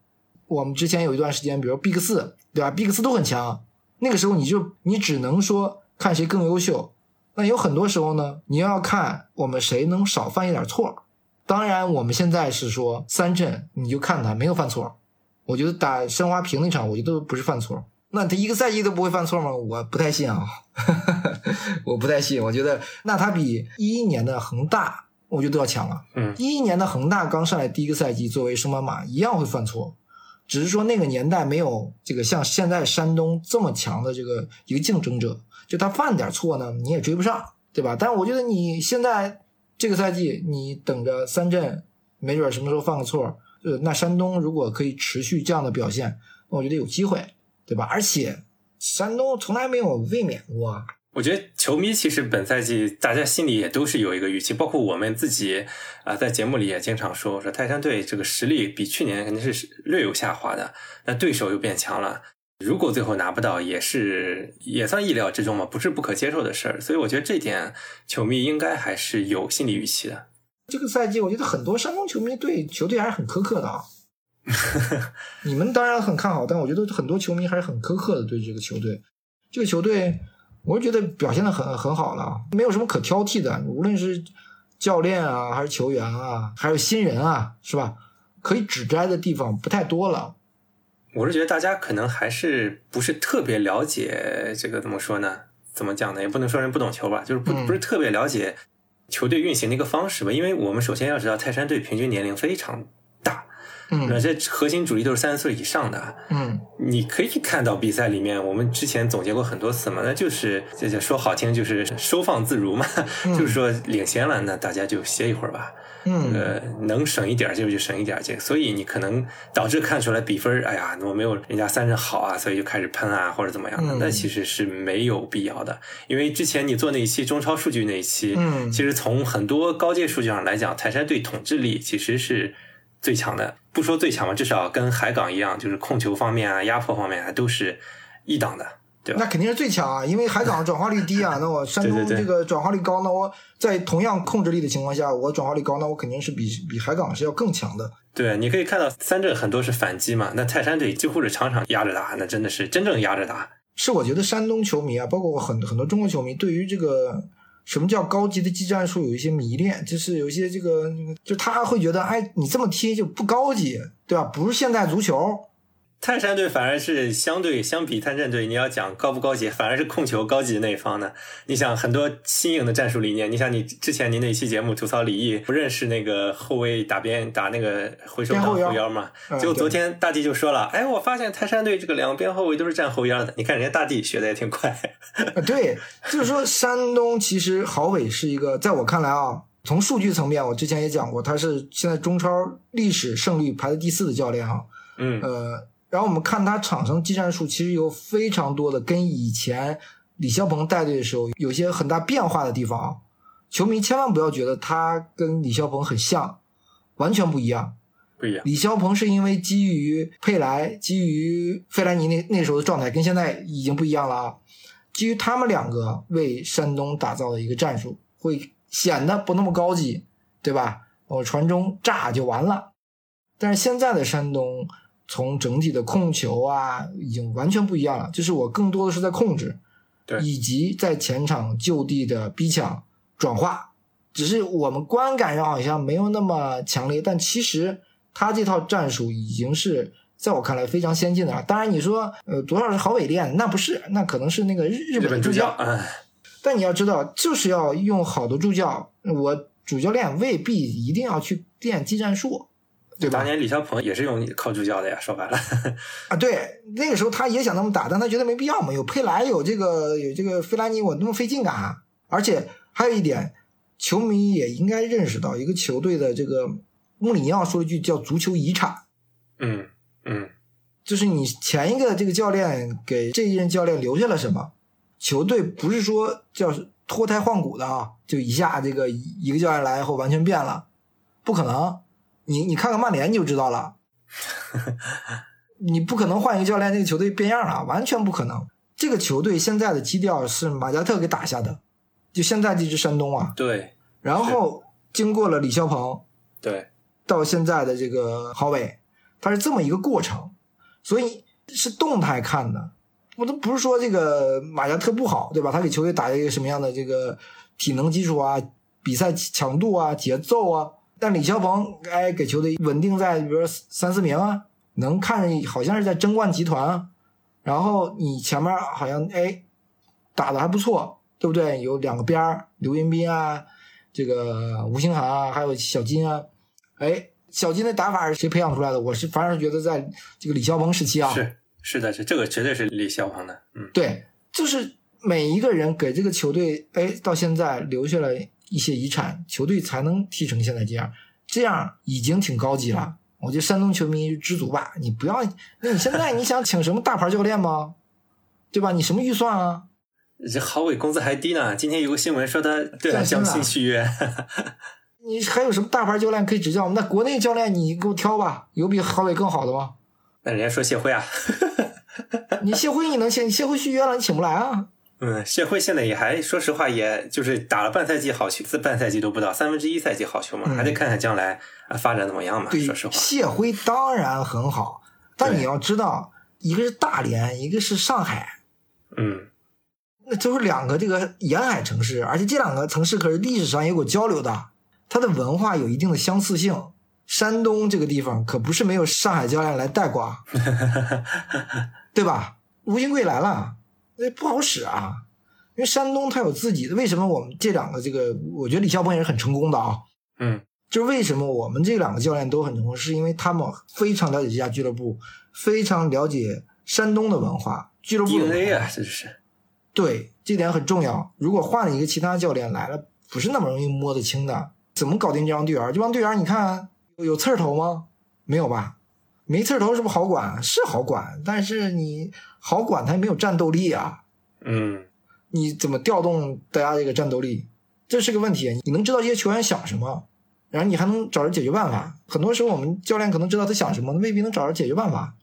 我们之前有一段时间，比如 Big 四。对吧？Big 四都很强，那个时候你就你只能说看谁更优秀。那有很多时候呢，你要看我们谁能少犯一点错。当然，我们现在是说三镇，你就看他没有犯错。我觉得打申花平那场，我觉得不是犯错。那他一个赛季都不会犯错吗？我不太信啊，我不太信。我觉得那他比一一年的恒大，我觉得都要强啊。嗯，一一年的恒大刚上来第一个赛季，作为升班马一样会犯错，只是说那个年代没有这个像现在山东这么强的这个一个竞争者，就他犯点错呢，你也追不上，对吧？但我觉得你现在这个赛季，你等着三镇，没准什么时候犯个错，呃，那山东如果可以持续这样的表现，我觉得有机会。对吧？而且山东从来没有卫冕过。我觉得球迷其实本赛季大家心里也都是有一个预期，包括我们自己啊，在节目里也经常说说泰山队这个实力比去年肯定是略有下滑的，那对手又变强了。如果最后拿不到，也是也算意料之中嘛，不是不可接受的事儿。所以我觉得这点球迷应该还是有心理预期的。这个赛季，我觉得很多山东球迷对球队还是很苛刻的啊。你们当然很看好，但我觉得很多球迷还是很苛刻的对这个球队。这个球队，我是觉得表现的很很好了，没有什么可挑剔的。无论是教练啊，还是球员啊，还有新人啊，是吧？可以指摘的地方不太多了。我是觉得大家可能还是不是特别了解这个怎么说呢？怎么讲呢？也不能说人不懂球吧，就是不不是特别了解球队运行的一个方式吧。因为我们首先要知道，泰山队平均年龄非常。嗯，这核心主力都是三十岁以上的。嗯，你可以看到比赛里面，我们之前总结过很多次嘛，那就是这叫说好听就是收放自如嘛，就是说领先了，那大家就歇一会儿吧。嗯，呃，能省一点就就省一点这个，所以你可能导致看出来比分，哎呀，我没有人家三十好啊，所以就开始喷啊或者怎么样的，那其实是没有必要的，因为之前你做那一期中超数据那一期，嗯，其实从很多高阶数据上来讲，泰山队统治力其实是。最强的，不说最强吧，至少跟海港一样，就是控球方面啊、压迫方面啊，都是一档的，对吧？那肯定是最强啊，因为海港转化率低啊。那我山东这个转化率高，那我在同样控制力的情况下，我转化率高，那我肯定是比比海港是要更强的。对，你可以看到三镇很多是反击嘛，那泰山队几乎是场场压着打，那真的是真正压着打。是我觉得山东球迷啊，包括很很多中国球迷，对于这个。什么叫高级的技战术？有一些迷恋，就是有一些这个，就他会觉得，哎，你这么踢就不高级，对吧？不是现代足球。泰山队反而是相对相比泰山队，你要讲高不高级，反而是控球高级那一方呢。你想很多新颖的战术理念，你想你之前您那期节目吐槽李毅不认识那个后卫打边打那个回收当后腰嘛？结果昨天大帝就说了，哎，我发现泰山队这个两边后卫都是站后腰的。你看人家大帝学的也挺快。对，就是说山东其实郝伟是一个，在我看来啊，从数据层面，我之前也讲过，他是现在中超历史胜率排在第四的教练哈。嗯，呃。然后我们看他场上技战术，其实有非常多的跟以前李霄鹏带队的时候有些很大变化的地方啊。球迷千万不要觉得他跟李霄鹏很像，完全不一样。不一样。李霄鹏是因为基于佩莱、基于费莱尼那那时候的状态，跟现在已经不一样了啊。基于他们两个为山东打造的一个战术，会显得不那么高级，对吧？我传中炸就完了。但是现在的山东。从整体的控球啊，已经完全不一样了。就是我更多的是在控制，对，以及在前场就地的逼抢转化。只是我们观感上好像没有那么强烈，但其实他这套战术已经是在我看来非常先进的了。当然，你说呃多少是郝伟练，那不是，那可能是那个日本助教。但你要知道，就是要用好的助教。我主教练未必一定要去练技战术。对吧？当年李霄鹏也是用靠助教的呀，说白了 啊，对，那个时候他也想那么打，但他觉得没必要嘛，有佩莱，有这个有这个费兰尼，我那么费劲干啥？而且还有一点，球迷也应该认识到，一个球队的这个穆里尼奥说一句叫“足球遗产”，嗯嗯，就是你前一个这个教练给这一任教练留下了什么？球队不是说叫脱胎换骨的啊，就一下这个一个教练来以后完全变了，不可能。你你看看曼联你就知道了，你不可能换一个教练，这个球队变样了，完全不可能。这个球队现在的基调是马加特给打下的，就现在这支山东啊，对。然后经过了李霄鹏，对，到现在的这个郝伟，他是这么一个过程，所以是动态看的。我都不是说这个马加特不好，对吧？他给球队打一个什么样的这个体能基础啊、比赛强度啊、节奏啊？但李霄鹏哎，给球队稳定在比如说三四名啊，能看着好像是在争冠集团啊。然后你前面好像哎打的还不错，对不对？有两个边儿，刘云斌啊，这个吴兴涵啊，还有小金啊，哎，小金的打法是谁培养出来的？我是反而觉得在这个李霄鹏时期啊，是是的，是这个绝对是李霄鹏的，嗯，对，就是每一个人给这个球队哎到现在留下了一些遗产，球队才能踢成现在这样，这样已经挺高级了。我觉得山东球迷知足吧，你不要，那你现在你想请什么大牌教练吗？对吧？你什么预算啊？这郝伟工资还低呢。今天有个新闻说他对降薪续约。你还有什么大牌教练可以指教吗？那国内教练你给我挑吧，有比郝伟更好的吗？那人家说谢辉啊。你谢辉你能请？谢辉续约了，你请不来啊？嗯，谢辉现在也还，说实话，也就是打了半赛季好球，半赛季都不到，三分之一赛季好球嘛，还得看看将来啊发展怎么样嘛。说实话，谢辉当然很好，但你要知道，一个是大连，一个是上海，嗯，那都是两个这个沿海城市，而且这两个城市可是历史上有过交流的，它的文化有一定的相似性。山东这个地方可不是没有上海教练来带过，对吧？吴金贵来了。那不好使啊，因为山东它有自己的。为什么我们这两个这个，我觉得李霄鹏也是很成功的啊。嗯，就是为什么我们这两个教练都很成功，是因为他们非常了解这家俱乐部，非常了解山东的文化，俱乐部的 DNA 啊，这是。对，这点很重要。如果换了一个其他教练来了，不是那么容易摸得清的。怎么搞定这帮队员？这帮队员你看有刺儿头吗？没有吧？没刺儿头是不是好管？是好管，但是你。好管他没有战斗力啊，嗯，你怎么调动大家这个战斗力？这是个问题。你能知道这些球员想什么，然后你还能找着解决办法。很多时候我们教练可能知道他想什么，未必能找着解决办法。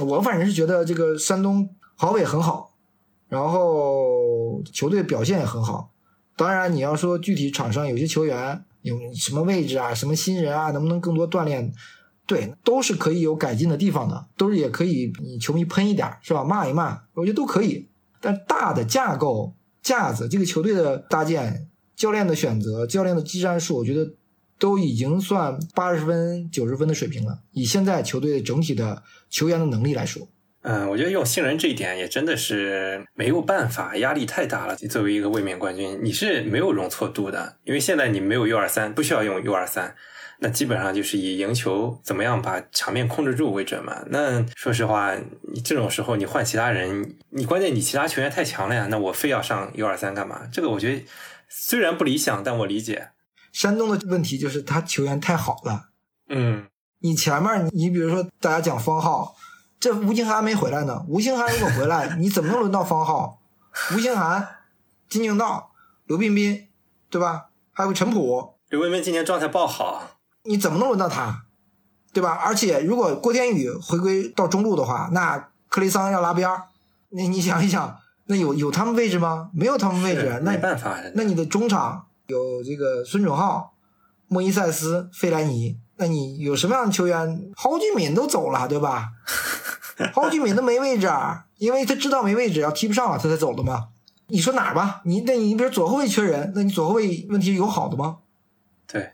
我反正是觉得这个山东郝伟很好，然后球队表现也很好。当然你要说具体场上有些球员有什么位置啊，什么新人啊，能不能更多锻炼？对，都是可以有改进的地方的，都是也可以你球迷喷一点是吧？骂一骂，我觉得都可以。但大的架构架子，这个球队的搭建、教练的选择、教练的技战术，我觉得都已经算八十分、九十分的水平了。以现在球队整体的球员的能力来说，嗯，我觉得用新人这一点也真的是没有办法，压力太大了。作为一个卫冕冠军，你是没有容错度的，因为现在你没有 U 二三，不需要用 U 二三。那基本上就是以赢球怎么样把场面控制住为准嘛。那说实话，你这种时候你换其他人，你关键你其他球员太强了呀。那我非要上 U 二三干嘛？这个我觉得虽然不理想，但我理解。山东的问题就是他球员太好了。嗯，你前面你比如说大家讲方浩，这吴兴涵没回来呢。吴兴涵如果回来，你怎么能轮到方浩？吴兴涵、金敬道、刘彬彬，对吧？还有陈普。刘彬彬今年状态爆好。你怎么能轮到他，对吧？而且如果郭天宇回归到中路的话，那克雷桑要拉边儿，那你想一想，那有有他们位置吗？没有他们位置，那没办法。那你的中场有这个孙准浩、莫伊塞斯、费莱尼，那你有什么样的球员？蒿俊闵都走了，对吧？蒿俊闵都没位置，因为他知道没位置，要踢不上了，他才走的嘛。你说哪儿吧？你那你比如左后卫缺人，那你左后卫问题有好的吗？对。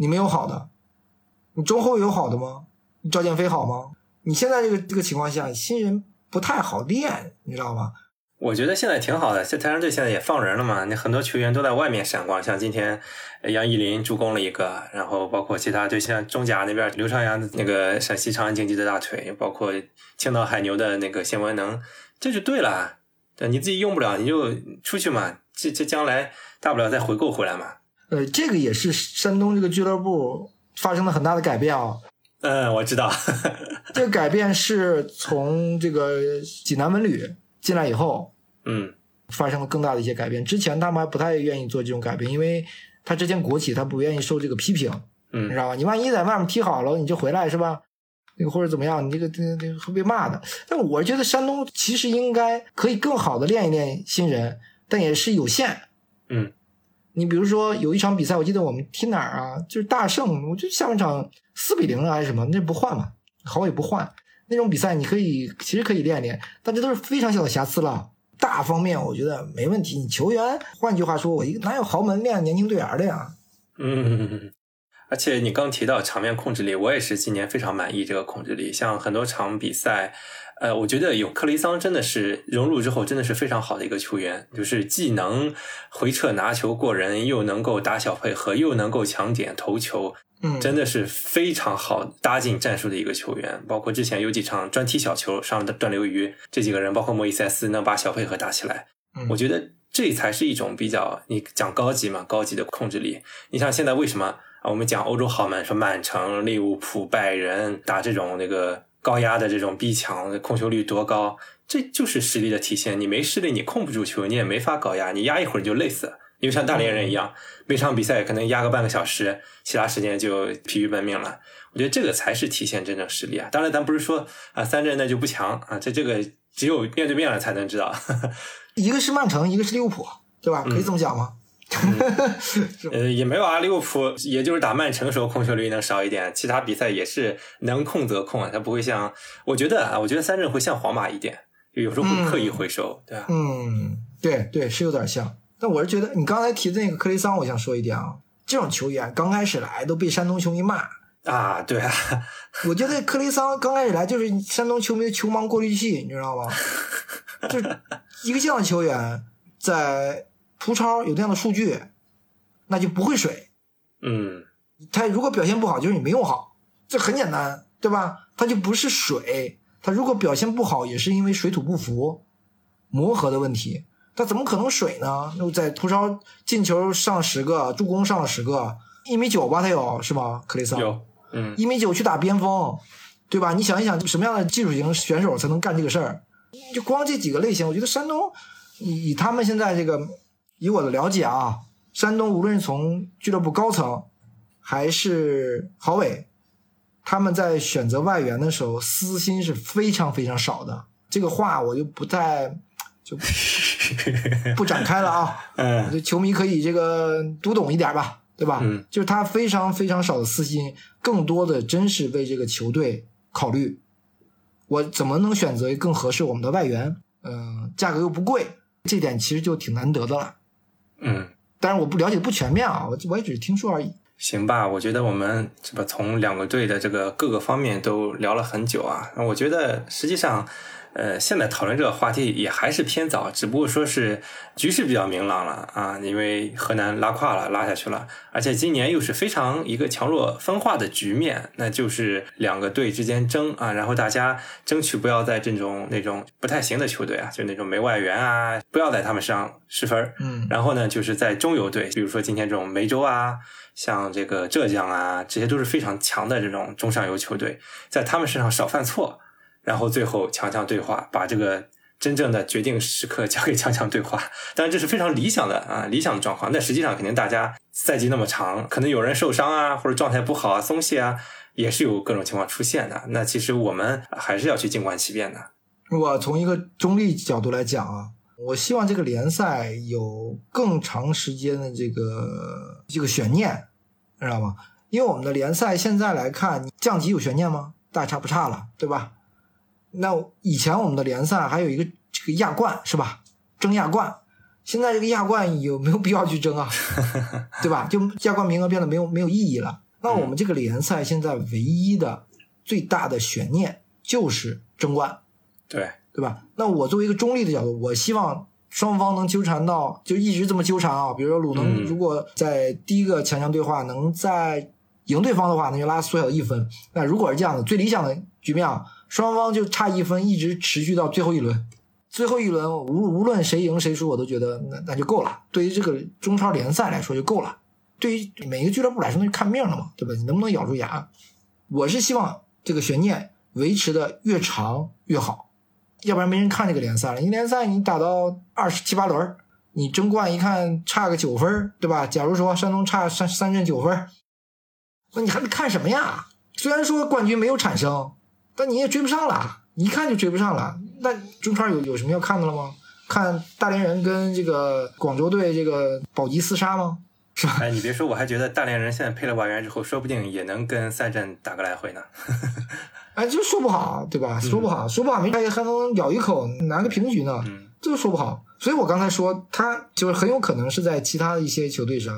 你没有好的，你中后有好的吗？赵建飞好吗？你现在这个这个情况下，新人不太好练，你知道吗？我觉得现在挺好的，这台山队现在也放人了嘛，那很多球员都在外面闪光，像今天杨毅林助攻了一个，然后包括其他队，像中甲那边刘朝阳那个陕西长安竞技的大腿，包括青岛海牛的那个谢文能，这就对了。对，你自己用不了你就出去嘛，这这将来大不了再回购回来嘛。呃，这个也是山东这个俱乐部发生了很大的改变啊。嗯，我知道，这个改变是从这个济南文旅进来以后，嗯，发生了更大的一些改变。之前他们还不太愿意做这种改变，因为他之前国企他不愿意受这个批评，嗯，你知道吧？你万一在外面踢好了，你就回来是吧？那个或者怎么样，你这个这这会被骂的。但我觉得山东其实应该可以更好的练一练新人，但也是有限，嗯。你比如说有一场比赛，我记得我们踢哪儿啊？就是大胜，我就下半场四比零了还是什么，那不换嘛，好也不换，那种比赛你可以其实可以练练，但这都是非常小的瑕疵了。大方面我觉得没问题。你球员，换句话说，我一个哪有豪门练年轻队员的呀？嗯，而且你刚提到场面控制力，我也是今年非常满意这个控制力。像很多场比赛，呃，我觉得有克雷桑真的是融入之后真的是非常好的一个球员，就是既能回撤拿球过人，又能够打小配合，又能够抢点投球。嗯，真的是非常好搭进战术的一个球员。包括之前有几场专踢小球上的段流鱼，这几个人包括莫伊塞斯能把小配合打起来。嗯我觉得这才是一种比较你讲高级嘛，高级的控制力。你像现在为什么啊？我们讲欧洲豪门，说曼城、利物浦、拜仁打这种那个高压的这种逼抢，控球率多高？这就是实力的体现。你没实力，你控不住球，你也没法高压，你压一会儿就累死了。因为像大连人一样，每场比赛可能压个半个小时，其他时间就疲于奔命了。我觉得这个才是体现真正实力啊！当然，咱不是说啊三阵那就不强啊，这这个只有面对面了才能知道。一个是曼城，一个是利物浦，对吧？可以这么讲吗？呃，也没有啊，利物浦也就是打曼城的时候控球率能少一点，其他比赛也是能控则控啊，他不会像我觉得啊，我觉得三阵会像皇马一点，就有时候会刻意回收，对吧？嗯，对对，是有点像。但我是觉得你刚才提的那个克雷桑，我想说一点啊，这种球员刚开始来都被山东球迷骂。啊，对啊，我觉得克雷桑刚开始来就是山东球迷的球盲过滤器，你知道吗？就是一个这样的球员，在葡超有这样的数据，那就不会水。嗯，他如果表现不好，就是你没用好，这很简单，对吧？他就不是水，他如果表现不好，也是因为水土不服、磨合的问题。他怎么可能水呢？那在图超进球上十个，助攻上了十个，一米九吧，他有是吗？克雷桑有，嗯，一米九去打边锋，对吧？你想一想，什么样的技术型选手才能干这个事儿？就光这几个类型，我觉得山东以以他们现在这个，以我的了解啊，山东无论是从俱乐部高层还是郝伟，他们在选择外援的时候，私心是非常非常少的。这个话我就不太就 不展开了啊。嗯，这球迷可以这个读懂一点吧，对吧？嗯，就是他非常非常少的私心，更多的真是为这个球队考虑。我怎么能选择更合适我们的外援？嗯、价格又不贵，这点其实就挺难得的了。嗯，当然我不了解不全面啊，我我也只是听说而已。行吧，我觉得我们这个从两个队的这个各个方面都聊了很久啊。那我觉得实际上，呃，现在讨论这个话题也还是偏早，只不过说是局势比较明朗了啊，因为河南拉胯了，拉下去了，而且今年又是非常一个强弱分化的局面，那就是两个队之间争啊，然后大家争取不要在这种那种不太行的球队啊，就那种没外援啊，不要在他们身上失分儿。嗯然后呢，就是在中游队，比如说今天这种梅州啊，像这个浙江啊，这些都是非常强的这种中上游球队，在他们身上少犯错，然后最后强强对话，把这个真正的决定时刻交给强强对话。当然这是非常理想的啊，理想的状况。但实际上，肯定大家赛季那么长，可能有人受伤啊，或者状态不好啊、松懈啊，也是有各种情况出现的。那其实我们还是要去静观其变的。我从一个中立角度来讲啊，我希望这个联赛有更长时间的这个这个悬念，知道吗？因为我们的联赛现在来看，降级有悬念吗？大差不差了，对吧？那以前我们的联赛还有一个这个亚冠是吧？争亚冠，现在这个亚冠有没有必要去争啊？对吧？就亚冠名额变得没有没有意义了。那我们这个联赛现在唯一的最大的悬念就是争冠。对，对吧？那我作为一个中立的角度，我希望双方能纠缠到，就一直这么纠缠啊。比如说鲁能嗯如果在第一个强强对话能在赢对方的话，那就拉缩小一分。那如果是这样的，最理想的局面啊，双方就差一分，一直持续到最后一轮。最后一轮无无论谁赢谁输，我都觉得那那就够了。对于这个中超联赛来说就够了。对于每一个俱乐部来说，那就看命了嘛，对吧？你能不能咬住牙？我是希望这个悬念维持的越长越好。要不然没人看这个联赛了。你联赛你打到二十七八轮，你争冠一看差个九分，对吧？假如说山东差三三阵九分，那你还得看什么呀？虽然说冠军没有产生，但你也追不上了，你一看就追不上了。那中超有有什么要看的了吗？看大连人跟这个广州队这个保级厮杀吗？是吧？哎，你别说，我还觉得大连人现在配了外援之后，说不定也能跟三镇打个来回呢。哎，就说不好，对吧？说不好，说不好，没还还能咬一口拿个平局呢，这个说不好。所以我刚才说，他就是很有可能是在其他的一些球队上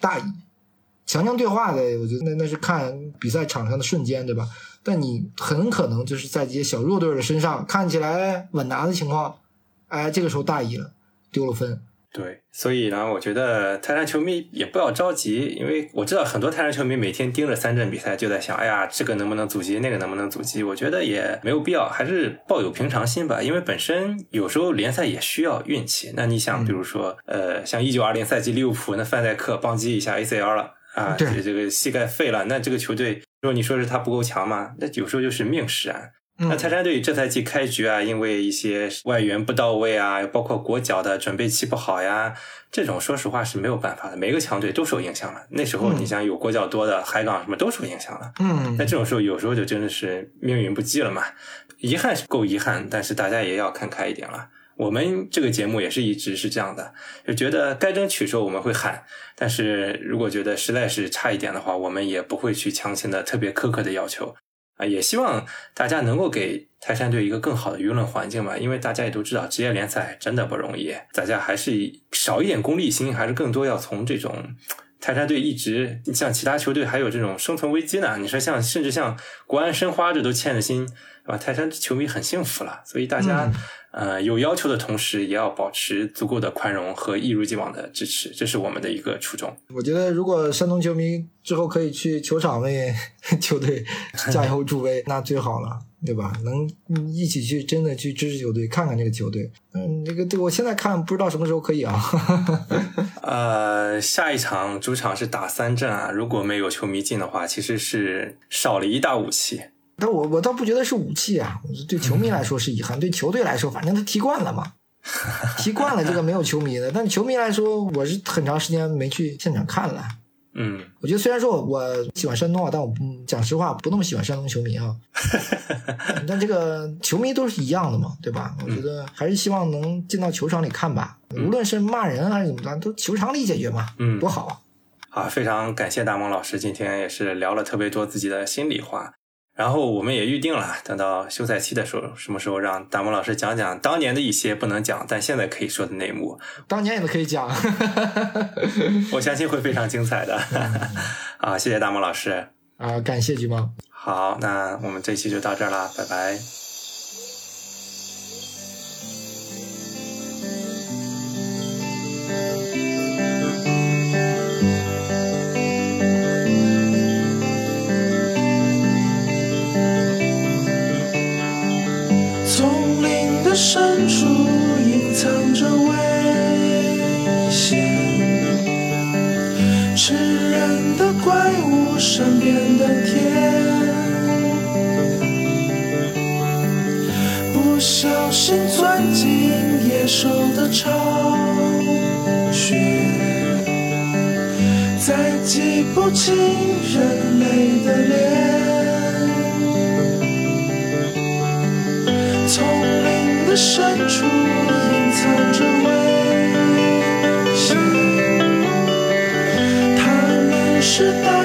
大意，强强对话的，我觉得那那是看比赛场上的瞬间，对吧？但你很可能就是在这些小弱队的身上看起来稳拿的情况，哎，这个时候大意了，丢了分。对，所以呢，我觉得泰山球迷也不要着急，因为我知道很多泰山球迷每天盯着三镇比赛，就在想，哎呀，这个能不能阻击，那个能不能阻击？我觉得也没有必要，还是抱有平常心吧。因为本身有时候联赛也需要运气。那你想，比如说，呃，像一九二零赛季利物浦那范戴克邦击一下 ACL 了啊，这这个膝盖废了，那这个球队，如果你说是他不够强嘛？那有时候就是命使然。那泰山队这赛季开局啊，因为一些外援不到位啊，包括国脚的准备期不好呀，这种说实话是没有办法的。每个强队都受影响了。那时候你想有国脚多的海港什么都受影响了。嗯，那这种时候有时候就真的是命运不济了嘛。遗憾是够遗憾，但是大家也要看开一点了。我们这个节目也是一直是这样的，就觉得该争取时候我们会喊，但是如果觉得实在是差一点的话，我们也不会去强行的特别苛刻的要求。啊，也希望大家能够给泰山队一个更好的舆论环境嘛，因为大家也都知道，职业联赛真的不容易，大家还是少一点功利心，还是更多要从这种泰山队一直像其他球队还有这种生存危机呢。你说像甚至像国安申花这都欠着心，是吧？泰山球迷很幸福了，所以大家。呃，有要求的同时，也要保持足够的宽容和一如既往的支持，这是我们的一个初衷。我觉得，如果山东球迷之后可以去球场为 球队 加油助威，那最好了，对吧？能一起去真的去支持球队，看看这个球队。嗯，这个对我现在看不知道什么时候可以啊。呃，下一场主场是打三镇啊，如果没有球迷进的话，其实是少了一大武器。但我我倒不觉得是武器啊，对球迷来说是遗憾，对球队来说，反正他踢惯了嘛，踢 惯了这个没有球迷的。但球迷来说，我是很长时间没去现场看了。嗯，我觉得虽然说我喜欢山东啊，但我讲实话不那么喜欢山东球迷啊。但这个球迷都是一样的嘛，对吧？我觉得还是希望能进到球场里看吧，无论是骂人还是怎么着，都球场里解决嘛，嗯，多好啊！好，非常感谢大萌老师，今天也是聊了特别多自己的心里话。然后我们也预定了，等到休赛期的时候，什么时候让大萌老师讲讲当年的一些不能讲，但现在可以说的内幕。当年也都可以讲，我相信会非常精彩的。啊，谢谢大萌老师。啊，感谢橘猫。好，那我们这期就到这儿了，拜拜。深处隐藏着危险，吃人的怪物善变的天，不小心钻进野兽的巢穴，再记不清人类的脸，从的深处隐藏着危险他们是大